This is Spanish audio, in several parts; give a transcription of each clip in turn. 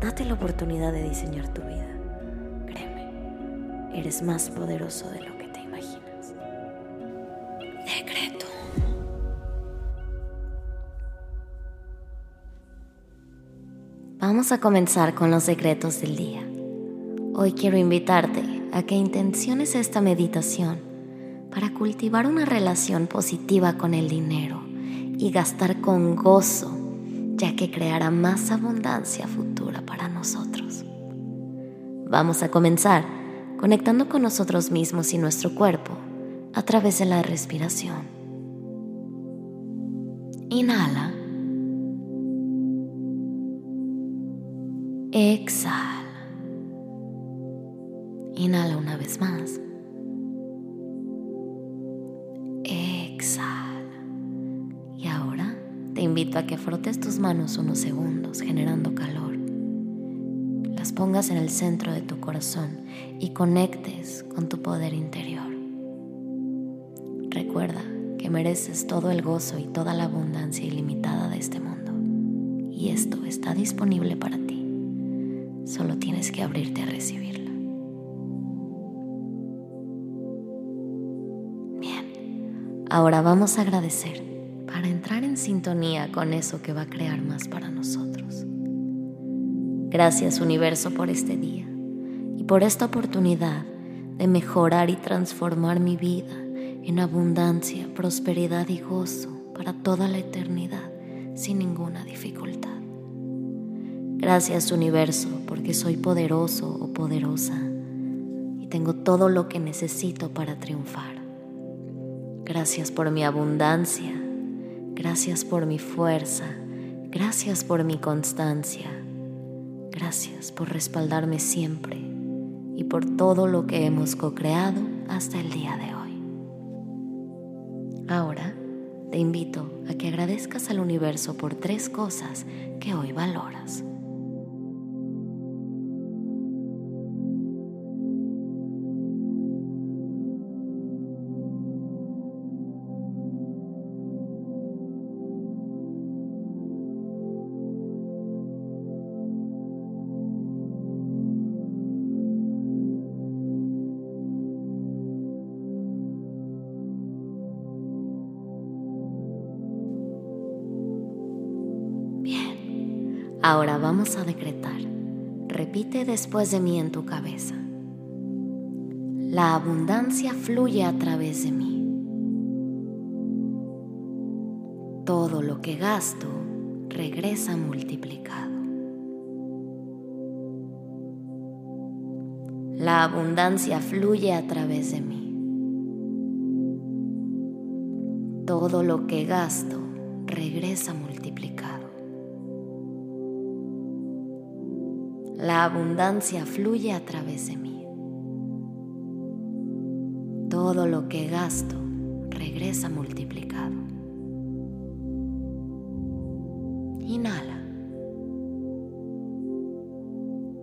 Date la oportunidad de diseñar tu vida. Créeme, eres más poderoso de lo que te imaginas. Decreto. Vamos a comenzar con los secretos del día. Hoy quiero invitarte a que intenciones esta meditación para cultivar una relación positiva con el dinero y gastar con gozo ya que creará más abundancia futura para nosotros. Vamos a comenzar conectando con nosotros mismos y nuestro cuerpo a través de la respiración. Inhala. Exhala. Inhala una vez más. Invito a que frotes tus manos unos segundos generando calor. Las pongas en el centro de tu corazón y conectes con tu poder interior. Recuerda que mereces todo el gozo y toda la abundancia ilimitada de este mundo. Y esto está disponible para ti. Solo tienes que abrirte a recibirlo. Bien, ahora vamos a agradecer para entrar en sintonía con eso que va a crear más para nosotros. Gracias universo por este día y por esta oportunidad de mejorar y transformar mi vida en abundancia, prosperidad y gozo para toda la eternidad sin ninguna dificultad. Gracias universo porque soy poderoso o poderosa y tengo todo lo que necesito para triunfar. Gracias por mi abundancia Gracias por mi fuerza. Gracias por mi constancia. Gracias por respaldarme siempre y por todo lo que hemos co-creado hasta el día de hoy. Ahora te invito a que agradezcas al universo por tres cosas que hoy valoras. Ahora vamos a decretar. Repite después de mí en tu cabeza. La abundancia fluye a través de mí. Todo lo que gasto regresa multiplicado. La abundancia fluye a través de mí. Todo lo que gasto regresa multiplicado. La abundancia fluye a través de mí. Todo lo que gasto regresa multiplicado. Inhala.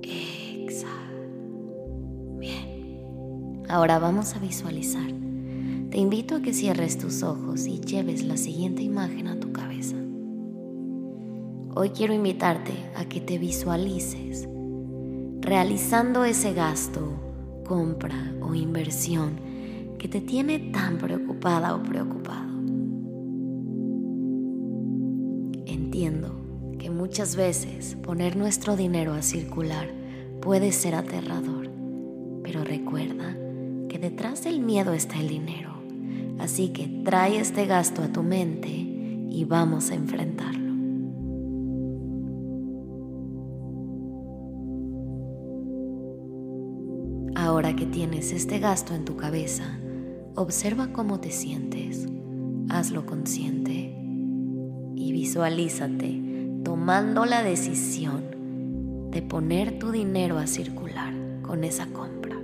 Exhala. Bien. Ahora vamos a visualizar. Te invito a que cierres tus ojos y lleves la siguiente imagen a tu cabeza. Hoy quiero invitarte a que te visualices realizando ese gasto, compra o inversión que te tiene tan preocupada o preocupado. Entiendo que muchas veces poner nuestro dinero a circular puede ser aterrador, pero recuerda que detrás del miedo está el dinero, así que trae este gasto a tu mente y vamos a enfrentarlo. Ahora que tienes este gasto en tu cabeza, observa cómo te sientes, hazlo consciente y visualízate tomando la decisión de poner tu dinero a circular con esa compra.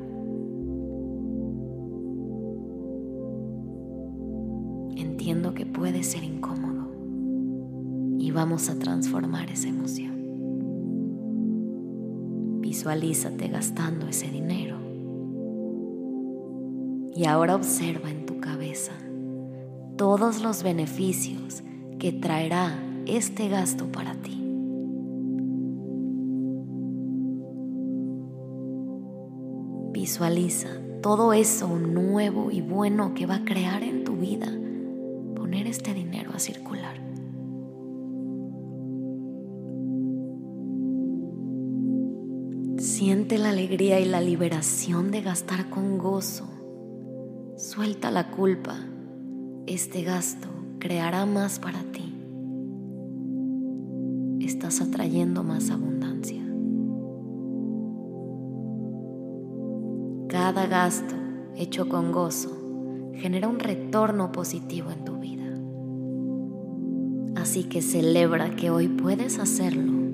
Entiendo que puede ser incómodo y vamos a transformar esa emoción. Visualízate gastando ese dinero. Y ahora observa en tu cabeza todos los beneficios que traerá este gasto para ti. Visualiza todo eso nuevo y bueno que va a crear en tu vida poner este dinero a circular. Siente la alegría y la liberación de gastar con gozo. Suelta la culpa. Este gasto creará más para ti. Estás atrayendo más abundancia. Cada gasto hecho con gozo genera un retorno positivo en tu vida. Así que celebra que hoy puedes hacerlo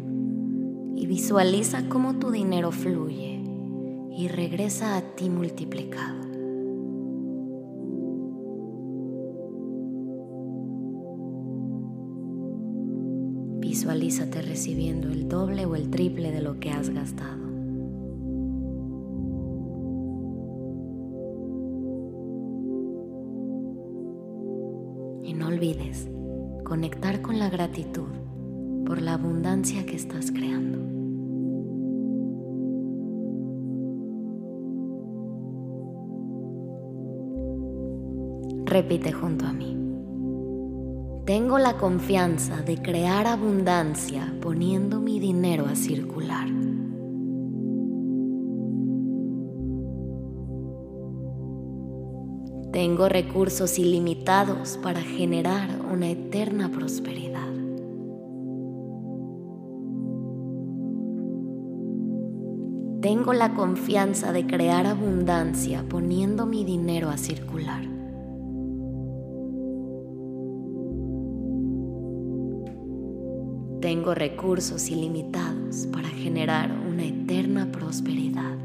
y visualiza cómo tu dinero fluye y regresa a ti multiplicado. Visualízate recibiendo el doble o el triple de lo que has gastado. Y no olvides conectar con la gratitud por la abundancia que estás creando. Repite junto a mí. Tengo la confianza de crear abundancia poniendo mi dinero a circular. Tengo recursos ilimitados para generar una eterna prosperidad. Tengo la confianza de crear abundancia poniendo mi dinero a circular. Tengo recursos ilimitados para generar una eterna prosperidad.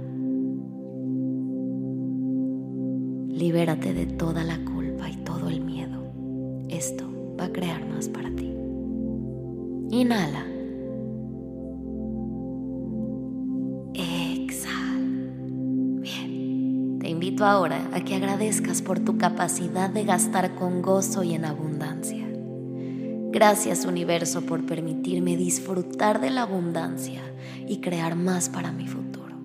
Libérate de toda la culpa y todo el miedo. Esto va a crear más para ti. Inhala. Exhala. Bien. Te invito ahora a que agradezcas por tu capacidad de gastar con gozo y en abundancia. Gracias universo por permitirme disfrutar de la abundancia y crear más para mi futuro.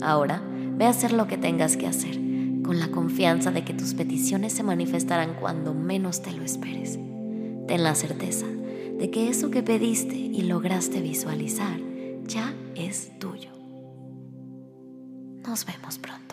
Ahora ve a hacer lo que tengas que hacer con la confianza de que tus peticiones se manifestarán cuando menos te lo esperes. Ten la certeza de que eso que pediste y lograste visualizar ya es tuyo. Nos vemos pronto.